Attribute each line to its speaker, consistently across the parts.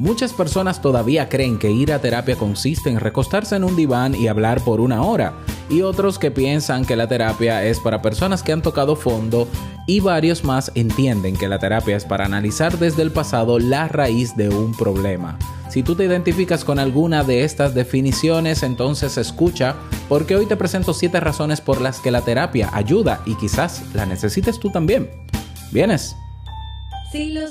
Speaker 1: Muchas personas todavía creen que ir a terapia consiste en recostarse en un diván y hablar por una hora, y otros que piensan que la terapia es para personas que han tocado fondo, y varios más entienden que la terapia es para analizar desde el pasado la raíz de un problema. Si tú te identificas con alguna de estas definiciones, entonces escucha, porque hoy te presento 7 razones por las que la terapia ayuda y quizás la necesites tú también. ¿Vienes?
Speaker 2: Si lo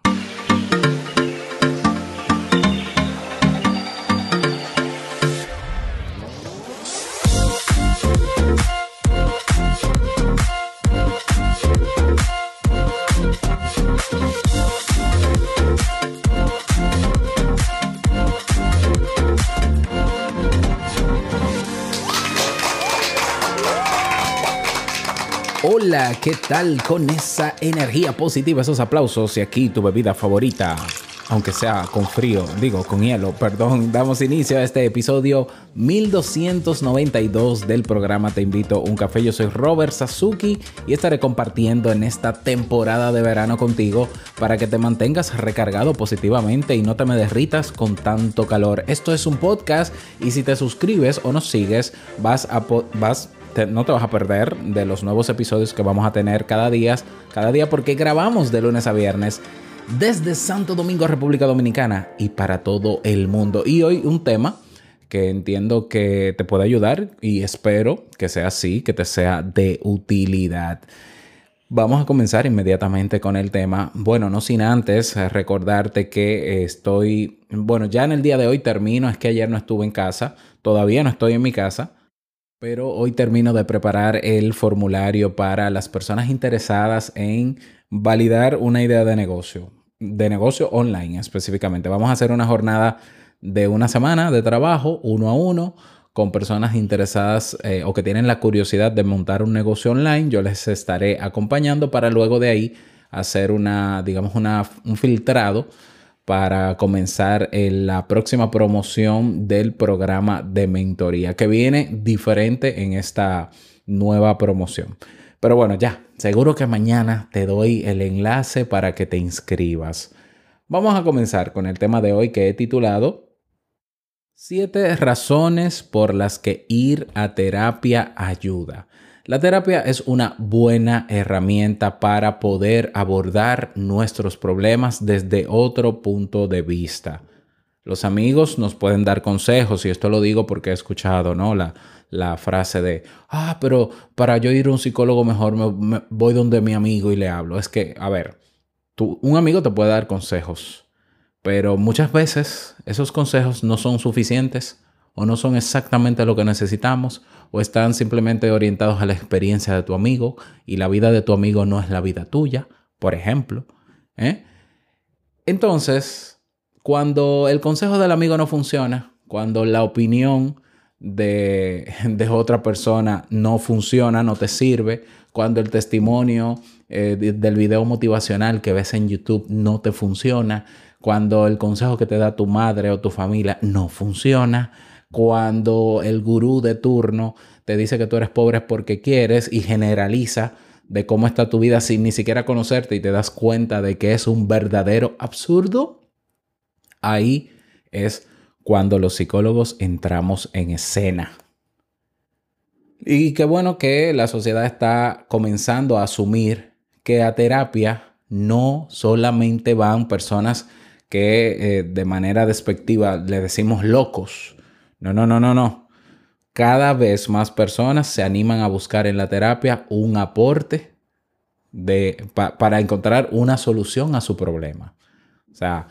Speaker 1: Hola, ¿qué tal con esa energía positiva, esos aplausos y aquí tu bebida favorita? Aunque sea con frío, digo con hielo, perdón, damos inicio a este episodio 1292 del programa Te invito a un café. Yo soy Robert Sasuki y estaré compartiendo en esta temporada de verano contigo para que te mantengas recargado positivamente y no te me derritas con tanto calor. Esto es un podcast y si te suscribes o nos sigues, vas a vas no te vas a perder de los nuevos episodios que vamos a tener cada día, cada día porque grabamos de lunes a viernes desde Santo Domingo, República Dominicana y para todo el mundo. Y hoy un tema que entiendo que te puede ayudar y espero que sea así, que te sea de utilidad. Vamos a comenzar inmediatamente con el tema. Bueno, no sin antes recordarte que estoy, bueno, ya en el día de hoy termino, es que ayer no estuve en casa, todavía no estoy en mi casa, pero hoy termino de preparar el formulario para las personas interesadas en validar una idea de negocio, de negocio online específicamente. Vamos a hacer una jornada de una semana de trabajo uno a uno con personas interesadas eh, o que tienen la curiosidad de montar un negocio online. Yo les estaré acompañando para luego de ahí hacer una, digamos, un filtrado para comenzar en la próxima promoción del programa de mentoría que viene diferente en esta nueva promoción. Pero bueno, ya, seguro que mañana te doy el enlace para que te inscribas. Vamos a comenzar con el tema de hoy que he titulado Siete razones por las que ir a terapia ayuda. La terapia es una buena herramienta para poder abordar nuestros problemas desde otro punto de vista. Los amigos nos pueden dar consejos y esto lo digo porque he escuchado, ¿no? La, frase de, ah, pero para yo ir a un psicólogo mejor me, voy donde mi amigo y le hablo. Es que, a ver, un amigo te puede dar consejos, pero muchas veces esos consejos no son suficientes o no son exactamente lo que necesitamos o están simplemente orientados a la experiencia de tu amigo y la vida de tu amigo no es la vida tuya, por ejemplo. ¿eh? Entonces, cuando el consejo del amigo no funciona, cuando la opinión de, otra persona no funciona, no te sirve, cuando el testimonio eh, de- del video motivacional que ves en YouTube no te funciona, cuando el consejo que te da tu madre o tu familia no funciona, cuando el gurú de turno te dice que tú eres pobre porque quieres y generaliza de cómo está tu vida sin ni siquiera conocerte y te das cuenta de que es un verdadero absurdo, ahí es cuando los psicólogos entramos en escena. Y qué bueno que la sociedad está comenzando a asumir que a terapia no solamente van personas que eh, de manera despectiva le decimos locos. No, no, no, no, no. Cada vez más personas se animan a buscar en la terapia un aporte de, pa- para encontrar una solución a su problema. O sea,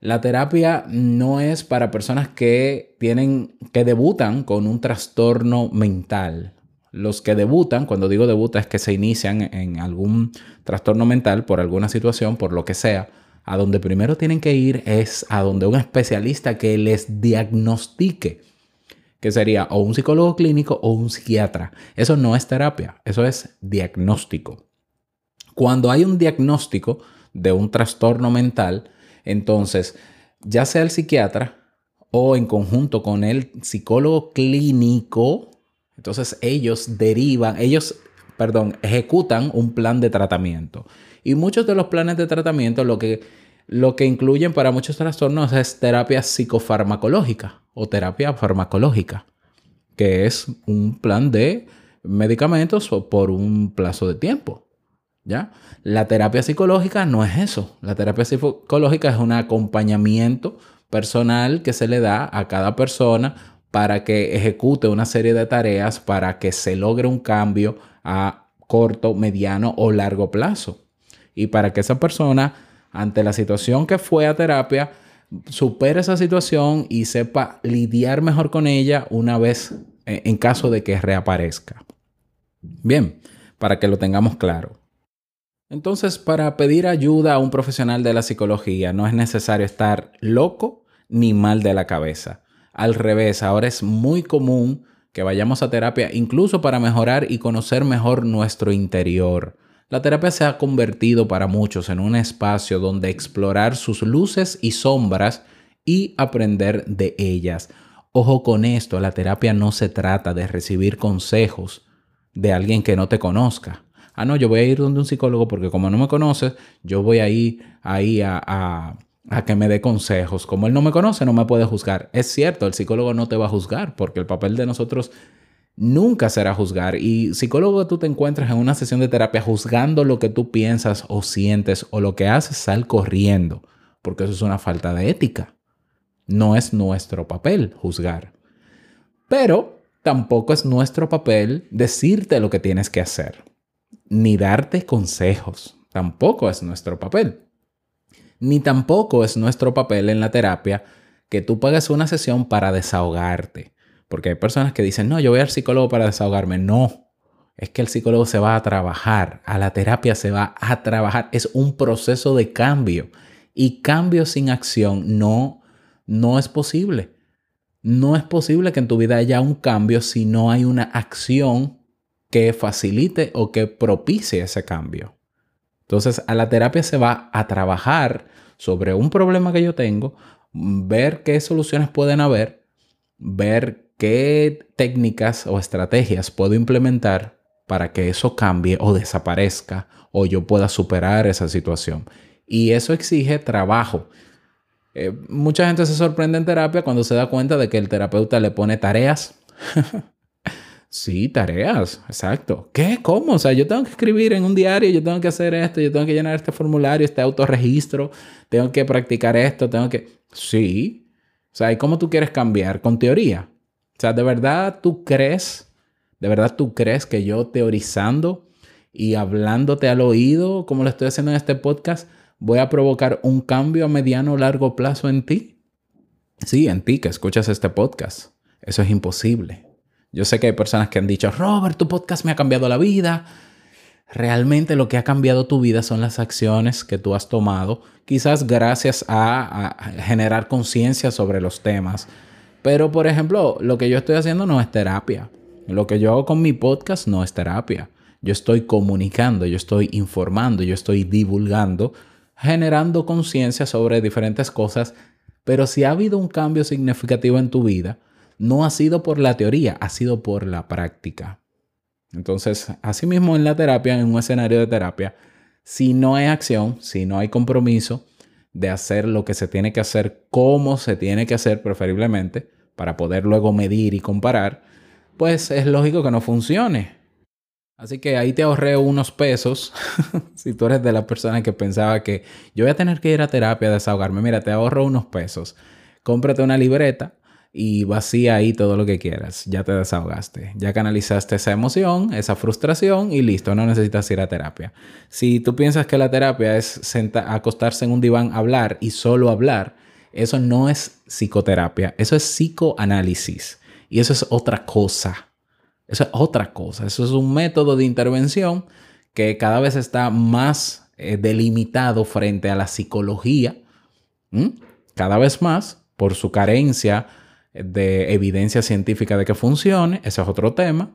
Speaker 1: La terapia no es para personas que tienen, que debutan con un trastorno mental. Los que debutan, cuando digo debuta, es que se inician en algún trastorno mental por alguna situación, por lo que sea. A donde primero tienen que ir es a donde un especialista que les diagnostique, que sería o un psicólogo clínico o un psiquiatra. Eso no es terapia, eso es diagnóstico. Cuando hay un diagnóstico de un trastorno mental, entonces, ya sea el psiquiatra o en conjunto con el psicólogo clínico, entonces ellos derivan, ellos, perdón, ejecutan un plan de tratamiento. Y muchos de los planes de tratamiento lo que, lo que incluyen para muchos trastornos es terapia psicofarmacológica o terapia farmacológica, que es un plan de medicamentos por un plazo de tiempo. ¿Ya? La terapia psicológica no es eso. La terapia psicológica es un acompañamiento personal que se le da a cada persona para que ejecute una serie de tareas para que se logre un cambio a corto, mediano o largo plazo. Y para que esa persona, ante la situación que fue a terapia, supere esa situación y sepa lidiar mejor con ella una vez eh, en caso de que reaparezca. Bien, para que lo tengamos claro. Entonces, para pedir ayuda a un profesional de la psicología no es necesario estar loco ni mal de la cabeza. Al revés, ahora es muy común que vayamos a terapia incluso para mejorar y conocer mejor nuestro interior. La terapia se ha convertido para muchos en un espacio donde explorar sus luces y sombras y aprender de ellas. Ojo con esto, la terapia no se trata de recibir consejos de alguien que no te conozca ah, no, yo voy a ir donde un psicólogo porque como no me conoces, yo voy a ir ahí a, a, a que me dé consejos. Como él no me conoce, no me puede juzgar. Es cierto, el psicólogo no te va a juzgar porque el papel de nosotros nunca será juzgar. Y psicólogo, tú te encuentras en una sesión de terapia juzgando lo que tú piensas o sientes o lo que haces, sal corriendo, porque eso es una falta de ética. No es nuestro papel juzgar. Pero tampoco es nuestro papel decirte lo que tienes que hacer ni darte consejos. Tampoco es nuestro papel. Ni tampoco es nuestro papel en la terapia que tú pagues una sesión para desahogarte. Porque hay personas que dicen, no, yo voy al psicólogo para desahogarme. No, es que el psicólogo se va a trabajar, a la terapia se va a trabajar. Es un proceso de cambio. Y cambio sin acción no, no es posible. No es posible que en tu vida haya un cambio si no hay una acción que facilite o que propicie ese cambio. Entonces, a la terapia se va a trabajar sobre un problema que yo tengo, ver qué soluciones pueden haber, ver qué técnicas o estrategias puedo implementar para que eso cambie o desaparezca o yo pueda superar esa situación. Y eso exige trabajo. Eh, mucha gente se sorprende en terapia cuando se da cuenta de que el terapeuta le pone tareas Sí, tareas, exacto. ¿Qué? ¿Cómo? O sea, yo tengo que escribir en un diario, yo tengo que hacer esto, yo tengo que llenar este formulario, este autorregistro, tengo que practicar esto, tengo que... Sí. O sea, ¿y cómo tú quieres cambiar? Con teoría. O sea, ¿de verdad tú crees, de verdad tú crees que yo teorizando y hablándote al oído, como lo estoy haciendo en este podcast, voy a provocar un cambio a mediano o largo plazo en ti? Sí, en ti que escuchas este podcast. Eso es imposible. Yo sé que hay personas que han dicho, Robert, tu podcast me ha cambiado la vida. Realmente lo que ha cambiado tu vida son las acciones que tú has tomado, quizás gracias a, generar conciencia sobre los temas. Pero, por ejemplo, lo que yo estoy haciendo no es terapia. Lo que yo hago con mi podcast no es terapia. Yo estoy comunicando, yo estoy informando, yo estoy divulgando, generando conciencia sobre diferentes cosas. Pero si ha habido un cambio significativo en tu vida, no ha sido por la teoría, ha sido por la práctica. Entonces, asimismo en la terapia, en un escenario de terapia, si no hay acción, si no hay compromiso de hacer lo que se tiene que hacer, como se tiene que hacer preferiblemente, para poder luego medir y comparar, pues es lógico que no funcione. Así que ahí te ahorré unos pesos. si tú eres de la persona que pensaba que yo voy a tener que ir a terapia a desahogarme, mira, te ahorro unos pesos. Cómprate una libreta y vacía ahí todo lo que quieras. Ya te desahogaste, ya canalizaste esa emoción, esa frustración y listo, no necesitas ir a terapia. Si tú piensas que la terapia es acostarse en un diván, hablar y solo hablar, Eso no es psicoterapia, eso es psicoanálisis. Y eso es otra cosa. Eso es otra cosa. Eso es un método de intervención que cada vez está más eh, delimitado frente a la psicología. Cada vez más por su carencia de evidencia científica de que funcione. Ese es otro tema.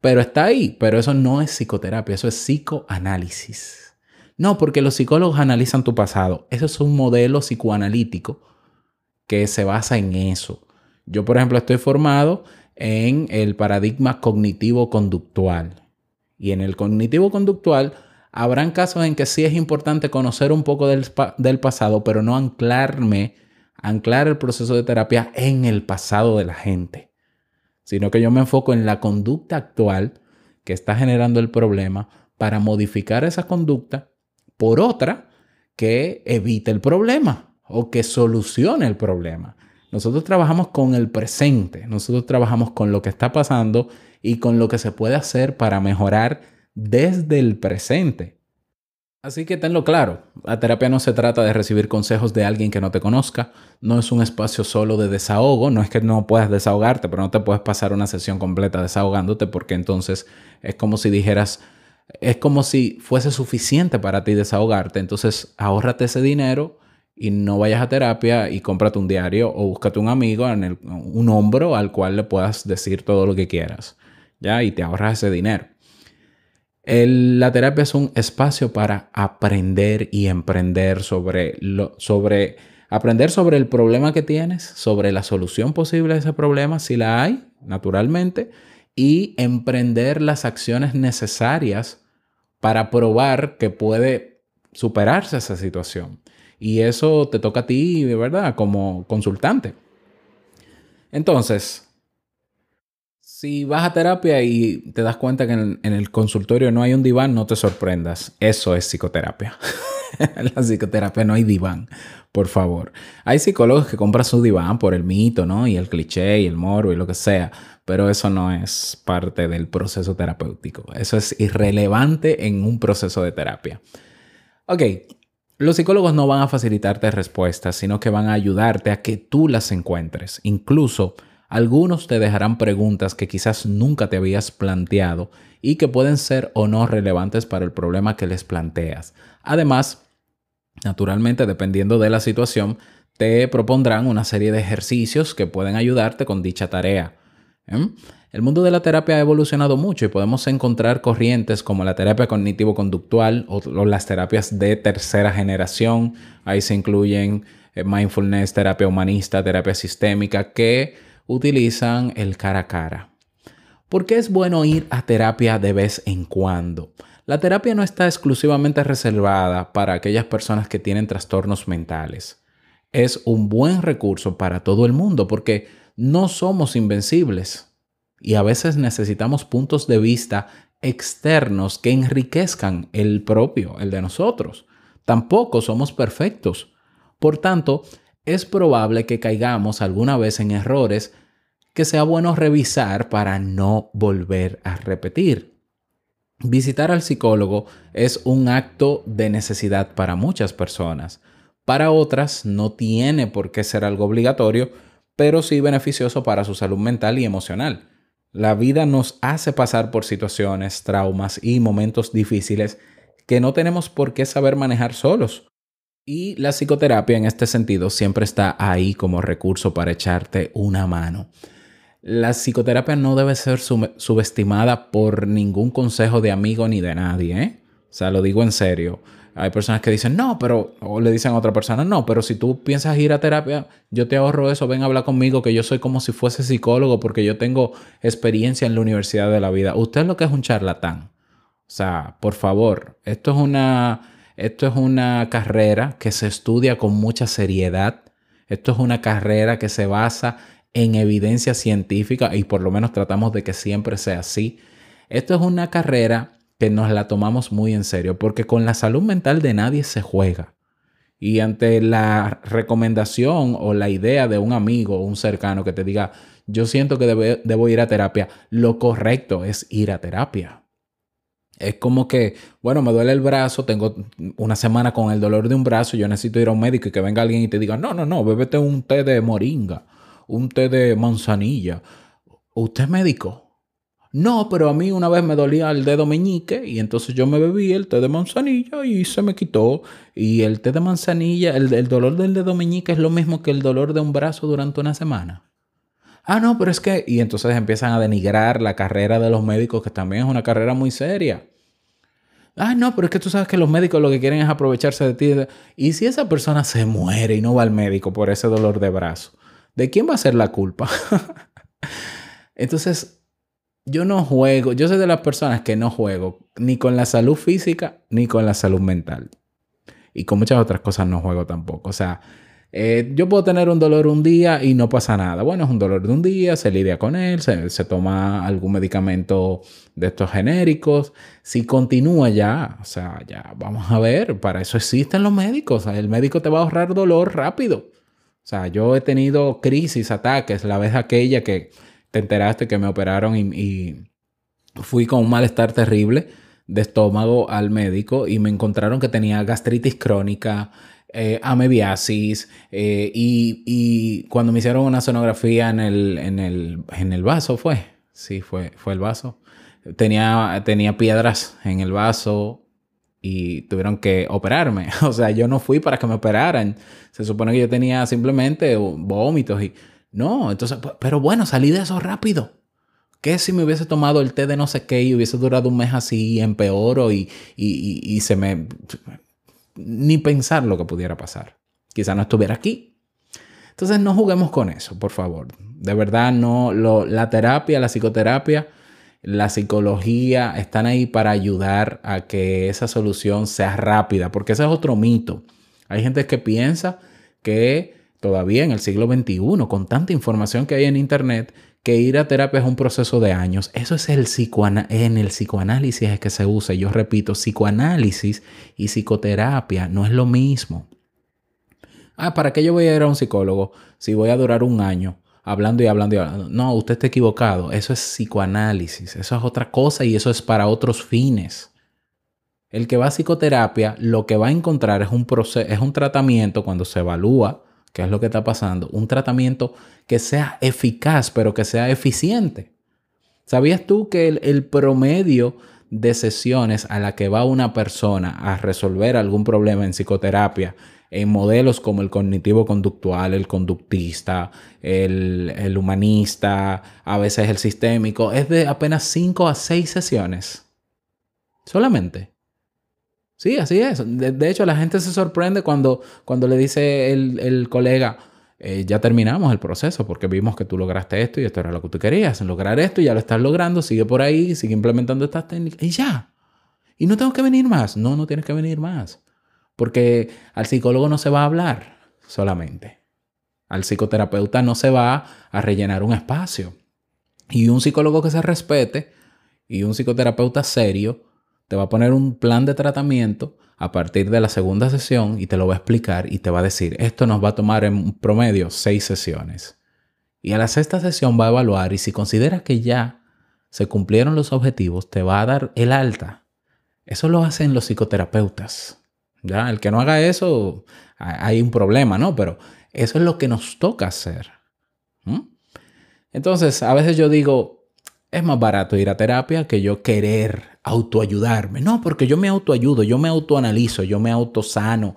Speaker 1: Pero está ahí. Pero eso no es psicoterapia, eso es psicoanálisis. No, porque los psicólogos analizan tu pasado. Eso es un modelo psicoanalítico que se basa en eso. Yo, por ejemplo, estoy formado en el paradigma cognitivo-conductual. Y en el cognitivo-conductual habrán casos en que sí es importante conocer un poco del, del pasado, pero no anclarme, anclar el proceso de terapia en el pasado de la gente, sino que yo me enfoco en la conducta actual que está generando el problema para modificar esa conducta por otra que evite el problema o que solucione el problema. Nosotros trabajamos con el presente, nosotros trabajamos con lo que está pasando y con lo que se puede hacer para mejorar desde el presente. Así que tenlo claro, la terapia no se trata de recibir consejos de alguien que no te conozca, no es un espacio solo de desahogo, no es que no puedas desahogarte, pero no te puedes pasar una sesión completa desahogándote porque entonces es como si dijeras, es como si fuese suficiente para ti desahogarte, entonces ahórrate ese dinero y no vayas a terapia y cómprate un diario o búscate un amigo, en el- un hombro al cual le puedas decir todo lo que quieras, ¿ya? Y te ahorras ese dinero. La terapia es un espacio para aprender y emprender sobre, lo, sobre aprender sobre el problema que tienes, sobre la solución posible a ese problema, si la hay, naturalmente, y emprender las acciones necesarias para probar que puede superarse esa situación. Y eso te toca a ti, verdad, como consultante. Entonces, si vas a terapia y te das cuenta que en, en el consultorio no hay un diván, no te sorprendas. Eso es psicoterapia. en la psicoterapia no hay diván, por favor. Hay psicólogos que compran su diván por el mito, ¿no? Y el cliché y el morbo y lo que sea. Pero eso no es parte del proceso terapéutico. Eso es irrelevante en un proceso de terapia. Ok, los psicólogos no van a facilitarte respuestas, sino que van a ayudarte a que tú las encuentres. Incluso algunos te dejarán preguntas que quizás nunca te habías planteado y que pueden ser o no relevantes para el problema que les planteas. Además, naturalmente, dependiendo de la situación, te propondrán una serie de ejercicios que pueden ayudarte con dicha tarea. ¿em? El mundo de la terapia ha evolucionado mucho y podemos encontrar corrientes como la terapia cognitivo-conductual o, las terapias de tercera generación. Ahí se incluyen eh, mindfulness, terapia humanista, terapia sistémica, que utilizan el cara a cara. ¿Por qué es bueno ir a terapia de vez en cuando? La terapia no está exclusivamente reservada para aquellas personas que tienen trastornos mentales. Es un buen recurso para todo el mundo porque no somos invencibles y a veces necesitamos puntos de vista externos que enriquezcan el propio, el de nosotros. Tampoco somos perfectos. Por tanto, es probable que caigamos alguna vez en errores que sea bueno revisar para no volver a repetir. Visitar al psicólogo es un acto de necesidad para muchas personas. Para otras no tiene por qué ser algo obligatorio, pero sí beneficioso para su salud mental y emocional. La vida nos hace pasar por situaciones, traumas y momentos difíciles que no tenemos por qué saber manejar solos. Y la psicoterapia en este sentido siempre está ahí como recurso para echarte una mano. La psicoterapia no debe ser sub- subestimada por ningún consejo de amigo ni de nadie, ¿eh? O sea, lo digo en serio. Hay personas que dicen, no, pero, o le dicen a otra persona, no, pero si tú piensas ir a terapia, yo te ahorro eso, ven a hablar conmigo, que yo soy como si fuese psicólogo porque yo tengo experiencia en la universidad de la vida. Usted lo que es un charlatán. O sea, por favor, esto es una, esto es una carrera que se estudia con mucha seriedad. Esto es una carrera que se basa en evidencia científica y por lo menos tratamos de que siempre sea así. Esto es una carrera que nos la tomamos muy en serio porque con la salud mental de nadie se juega. Y ante la recomendación o la idea de un amigo o un cercano que te diga, yo siento que debe- debo ir a terapia, lo correcto es ir a terapia. Es como que, bueno, me duele el brazo, tengo una semana con el dolor de un brazo, yo necesito ir a un médico y que venga alguien y te diga, no, no, no, bébete un té de moringa, un té de manzanilla. ¿Usted es médico? No, pero a mí una vez me dolía el dedo meñique y entonces yo me bebí el té de manzanilla y se me quitó. Y el té de manzanilla, el, el dolor del dedo meñique es lo mismo que el dolor de un brazo durante una semana. Ah, no, pero es que... Y entonces empiezan a denigrar la carrera de los médicos, que también es una carrera muy seria. Ah, no, pero es que tú sabes que los médicos lo que quieren es aprovecharse de ti. Y si esa persona se muere y no va al médico por ese dolor de brazo, ¿de quién va a ser la culpa? Entonces, yo no juego, yo soy de las personas que no juego ni con la salud física ni con la salud mental. Y con muchas otras cosas no juego tampoco. O sea, eh, yo puedo tener un dolor un día y no pasa nada. Bueno, es un dolor de un día, se lidia con él, se, toma algún medicamento de estos genéricos. Si continúa ya, o sea, ya vamos a ver, para eso existen los médicos. El médico te va a ahorrar dolor rápido. O sea, yo he tenido crisis, ataques, la vez aquella que te enteraste que me operaron y, fui con un malestar terrible de estómago al médico y me encontraron que tenía gastritis crónica, eh, amebiasis eh, y, y cuando me hicieron una sonografía en el, en el, en el vaso fue, sí, fue, fue el vaso. Tenía, tenía piedras en el vaso y tuvieron que operarme. O sea, yo no fui para que me operaran. Se supone que yo tenía simplemente vómitos y... No, entonces, pero bueno, salí de eso rápido. ¿Qué si me hubiese tomado el té de no sé qué y hubiese durado un mes así y empeoro y, y, se me... Ni pensar lo que pudiera pasar. Quizá no estuviera aquí. Entonces no juguemos con eso, por favor. De verdad, no. La terapia, la psicoterapia, la psicología están ahí para ayudar a que esa solución sea rápida, porque ese es otro mito. Hay gente que piensa que todavía en el siglo XXI, con tanta información que hay en Internet, que ir a terapia es un proceso de años. Eso es el en el psicoanálisis es que se usa. Yo repito, psicoanálisis y psicoterapia no es lo mismo. Ah, ¿para qué yo voy a ir a un psicólogo si voy a durar un año hablando y hablando y hablando? No, usted está equivocado. Eso es psicoanálisis. Eso es otra cosa y eso es para otros fines. El que va a psicoterapia lo que va a encontrar es un, proceso, es un tratamiento cuando se evalúa qué es lo que está pasando, un tratamiento que sea eficaz, pero que sea eficiente. ¿Sabías tú que el, promedio de sesiones a la que va una persona a resolver algún problema en psicoterapia, en modelos como el cognitivo conductual, el conductista, el, el humanista, a veces el sistémico, es de apenas 5 a 6 sesiones? Solamente. Sí, así es. De, hecho, la gente se sorprende cuando, cuando le dice el, el colega, eh, ya terminamos el proceso porque vimos que tú lograste esto y esto era lo que tú querías. Lograr esto y ya lo estás logrando, sigue por ahí, sigue implementando estas técnicas y ya. Y no tengo que venir más. No, no tienes que venir más. Porque al psicólogo no se va a hablar solamente. Al psicoterapeuta no se va a rellenar un espacio. Y un psicólogo que se respete y un psicoterapeuta serio te va a poner un plan de tratamiento a partir de la segunda sesión y te lo va a explicar y te va a decir, esto nos va a tomar en promedio seis sesiones. Y a la sexta sesión va a evaluar y si considera que ya se cumplieron los objetivos, te va a dar el alta. Eso lo hacen los psicoterapeutas. ¿ya? El que no haga eso, hay un problema, ¿no? Pero eso es lo que nos toca hacer. Entonces, a veces yo digo, es más barato ir a terapia que yo querer autoayudarme. No, porque yo me autoayudo, yo me autoanalizo, yo me autosano.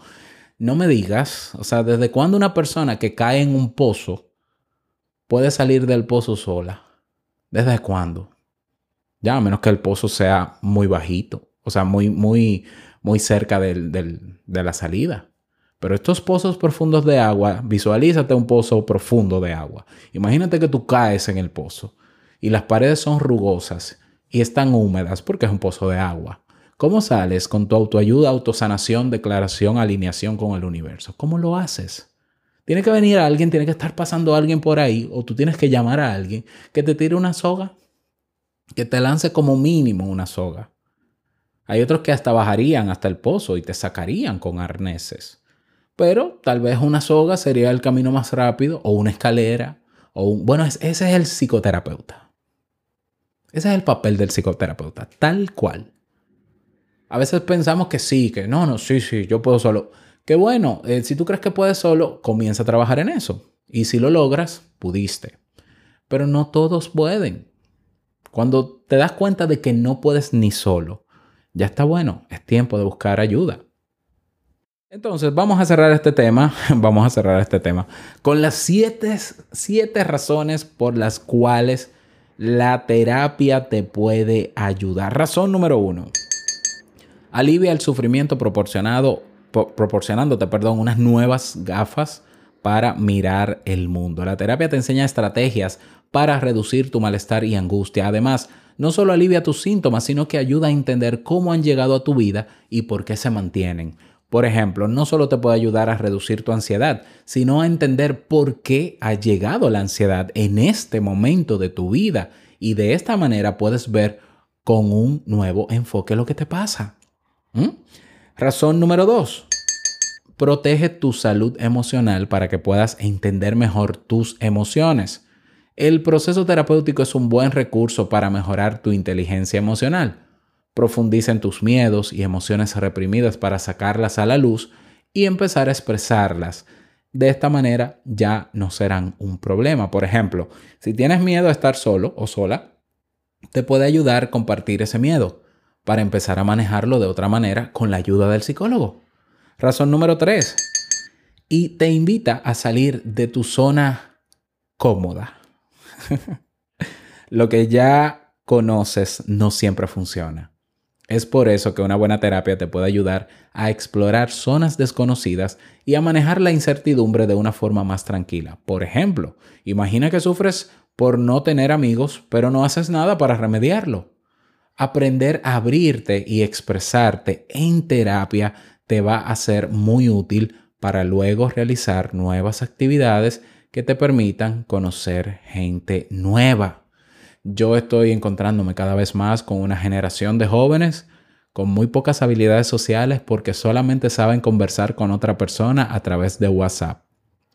Speaker 1: No me digas, o sea, ¿desde cuándo una persona que cae en un pozo puede salir del pozo sola? ¿Desde cuándo? Ya, a menos que el pozo sea muy bajito, o sea, muy, muy, muy cerca del, del, de la salida. Pero estos pozos profundos de agua, visualízate un pozo profundo de agua. Imagínate que tú caes en el pozo y las paredes son rugosas y están húmedas porque es un pozo de agua. ¿Cómo sales con tu autoayuda, autosanación, declaración, alineación con el universo? ¿Cómo lo haces? Tiene que venir alguien, tiene que estar pasando alguien por ahí o tú tienes que llamar a alguien que te tire una soga, que te lance como mínimo una soga. Hay otros que hasta bajarían hasta el pozo y te sacarían con arneses. Pero tal vez una soga sería el camino más rápido o una escalera o un... Bueno, ese es el psicoterapeuta. Ese es el papel del psicoterapeuta, tal cual. A veces pensamos que sí, que no, no, sí, sí, yo puedo solo. Que bueno, eh, si tú crees que puedes solo, comienza a trabajar en eso. Y si lo logras, pudiste. Pero no todos pueden. Cuando te das cuenta de que no puedes ni solo, ya está bueno, es tiempo de buscar ayuda. Entonces, vamos a cerrar este tema, vamos a cerrar este tema con las siete, siete razones por las cuales la terapia te puede ayudar. Razón número uno, alivia el sufrimiento proporcionado, po- proporcionándote, perdón, unas nuevas gafas para mirar el mundo. La terapia te enseña estrategias para reducir tu malestar y angustia. Además, no solo alivia tus síntomas, sino que ayuda a entender cómo han llegado a tu vida y por qué se mantienen. Por ejemplo, no solo te puede ayudar a reducir tu ansiedad, sino a entender por qué ha llegado la ansiedad en este momento de tu vida. Y de esta manera puedes ver con un nuevo enfoque lo que te pasa. ¿Mm? Razón número dos. Protege tu salud emocional para que puedas entender mejor tus emociones. El proceso terapéutico es un buen recurso para mejorar tu inteligencia emocional. Profundiza en tus miedos y emociones reprimidas para sacarlas a la luz y empezar a expresarlas. De esta manera ya no serán un problema. Por ejemplo, si tienes miedo a estar solo o sola, te puede ayudar compartir ese miedo para empezar a manejarlo de otra manera con la ayuda del psicólogo. Razón número 3. Y te invita a salir de tu zona cómoda. Lo que ya conoces no siempre funciona. Es por eso que una buena terapia te puede ayudar a explorar zonas desconocidas y a manejar la incertidumbre de una forma más tranquila. Por ejemplo, imagina que sufres por no tener amigos, pero no haces nada para remediarlo. Aprender a abrirte y expresarte en terapia te va a ser muy útil para luego realizar nuevas actividades que te permitan conocer gente nueva. Yo estoy encontrándome cada vez más con una generación de jóvenes con muy pocas habilidades sociales porque solamente saben conversar con otra persona a través de WhatsApp.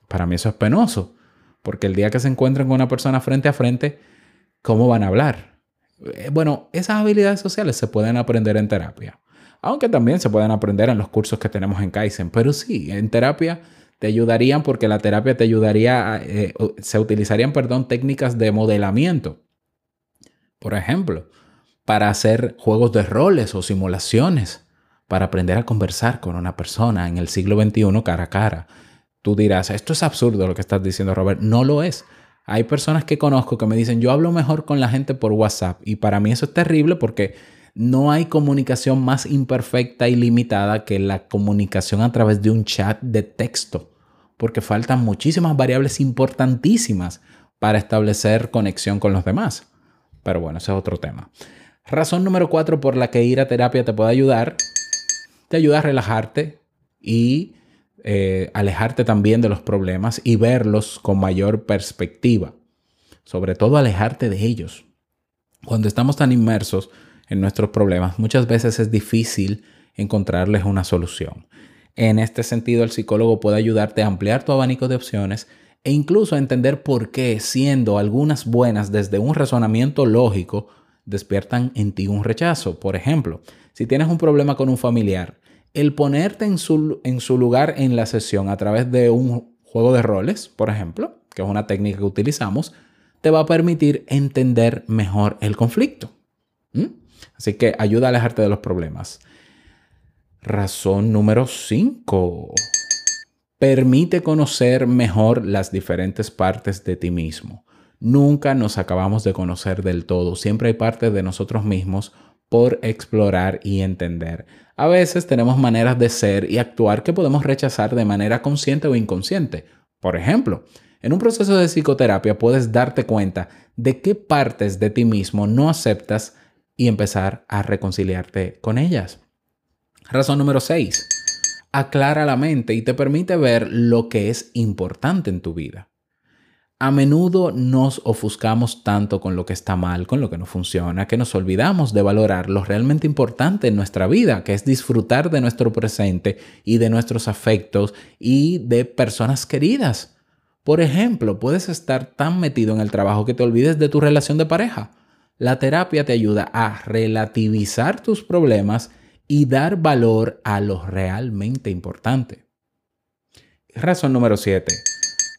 Speaker 1: Para mí eso es penoso, porque el día que se encuentren con una persona frente a frente, ¿cómo van a hablar? Eh, Bueno, esas habilidades sociales se pueden aprender en terapia, aunque también se pueden aprender en los cursos que tenemos en Kaizen, pero sí, en terapia te ayudarían porque la terapia te ayudaría, eh, se utilizarían, perdón, técnicas de modelamiento. Por ejemplo, para hacer juegos de roles o simulaciones, para aprender a conversar con una persona en el siglo XXI cara a cara. Tú dirás, esto es absurdo lo que estás diciendo, Robert. No lo es. Hay personas que conozco que me dicen, yo hablo mejor con la gente por WhatsApp. Y para mí eso es terrible porque no hay comunicación más imperfecta y limitada que la comunicación a través de un chat de texto. Porque faltan muchísimas variables importantísimas para establecer conexión con los demás. Pero bueno, ese es otro tema. Razón número cuatro por la que ir a terapia te puede ayudar. Te ayuda a relajarte y eh, alejarte también de los problemas y verlos con mayor perspectiva. Sobre todo alejarte de ellos. Cuando estamos tan inmersos en nuestros problemas, muchas veces es difícil encontrarles una solución. En este sentido, el psicólogo puede ayudarte a ampliar tu abanico de opciones e incluso entender por qué, siendo algunas buenas desde un razonamiento lógico, despiertan en ti un rechazo. Por ejemplo, si tienes un problema con un familiar, el ponerte en su, en su lugar en la sesión a través de un juego de roles, por ejemplo, que es una técnica que utilizamos, te va a permitir entender mejor el conflicto. Así que ayuda a alejarte de los problemas. Razón número 5. Permite conocer mejor las diferentes partes de ti mismo. Nunca nos acabamos de conocer del todo. Siempre hay partes de nosotros mismos por explorar y entender. A veces tenemos maneras de ser y actuar que podemos rechazar de manera consciente o inconsciente. Por ejemplo, en un proceso de psicoterapia puedes darte cuenta de qué partes de ti mismo no aceptas y empezar a reconciliarte con ellas. Razón número 6. Aclara la mente y te permite ver lo que es importante en tu vida. A menudo nos ofuscamos tanto con lo que está mal, con lo que no funciona, que nos olvidamos de valorar lo realmente importante en nuestra vida, que es disfrutar de nuestro presente y de nuestros afectos y de personas queridas. Por ejemplo, puedes estar tan metido en el trabajo que te olvides de tu relación de pareja. La terapia te ayuda a relativizar tus problemas y dar valor a lo realmente importante. Razón número 7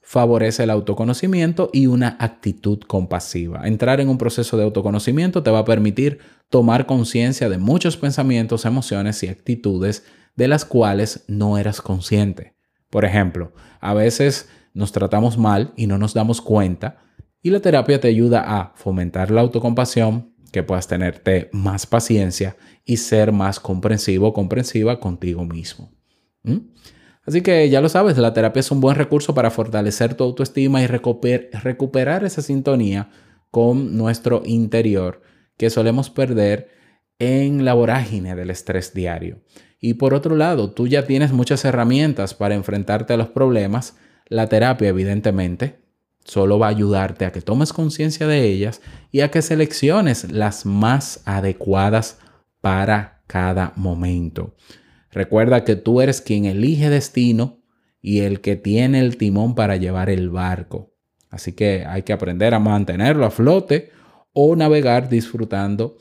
Speaker 1: favorece el autoconocimiento y una actitud compasiva. Entrar en un proceso de autoconocimiento te va a permitir tomar conciencia de muchos pensamientos, emociones y actitudes de las cuales no eras consciente. Por ejemplo, a veces nos tratamos mal y no nos damos cuenta y la terapia te ayuda a fomentar la autocompasión, que puedas tenerte más paciencia y ser más comprensivo comprensiva contigo mismo. Así que ya lo sabes, la terapia es un buen recurso para fortalecer tu autoestima y recuperar esa sintonía con nuestro interior que solemos perder en la vorágine del estrés diario. Y por otro lado, tú ya tienes muchas herramientas para enfrentarte a los problemas. La terapia, evidentemente, solo va a ayudarte a que tomes conciencia de ellas y a que selecciones las más adecuadas para cada momento. Recuerda que tú eres quien elige destino y el que tiene el timón para llevar el barco. Así que hay que aprender a mantenerlo a flote o navegar disfrutando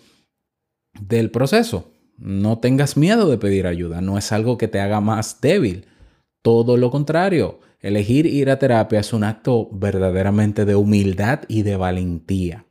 Speaker 1: del proceso. No tengas miedo de pedir ayuda, no es algo que te haga más débil. Todo lo contrario, elegir ir a terapia es un acto verdaderamente de humildad y de valentía.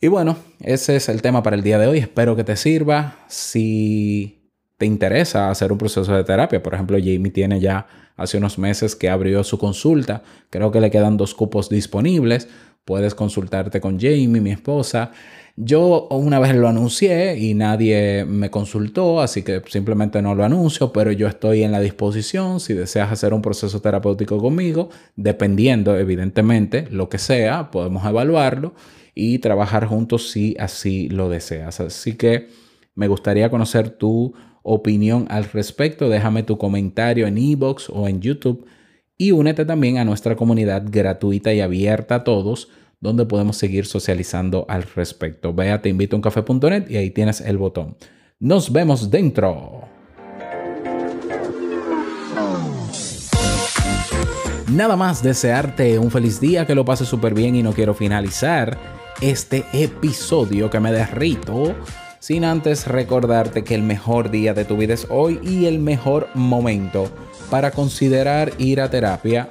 Speaker 1: Y bueno, ese es el tema para el día de hoy. Espero que te sirva. Si te interesa hacer un proceso de terapia. Por ejemplo, Jamie tiene ya hace unos meses que abrió su consulta. Creo que le quedan dos cupos disponibles. Puedes consultarte con Jamie, mi esposa. Yo una vez lo anuncié y nadie me consultó, así que simplemente no lo anuncio, pero yo estoy en la disposición si deseas hacer un proceso terapéutico conmigo, dependiendo evidentemente lo que sea, podemos evaluarlo y trabajar juntos si así lo deseas. Así que me gustaría conocer tu opinión al respecto, déjame tu comentario en ebox o en YouTube y únete también a nuestra comunidad gratuita y abierta a todos donde podemos seguir socializando al respecto. Ve a teinvitouncafe.net y ahí tienes el botón. Nos vemos dentro. Nada más desearte un feliz día, que lo pases súper bien y no quiero finalizar este episodio que me derrito sin antes recordarte que el mejor día de tu vida es hoy y el mejor momento para considerar ir a terapia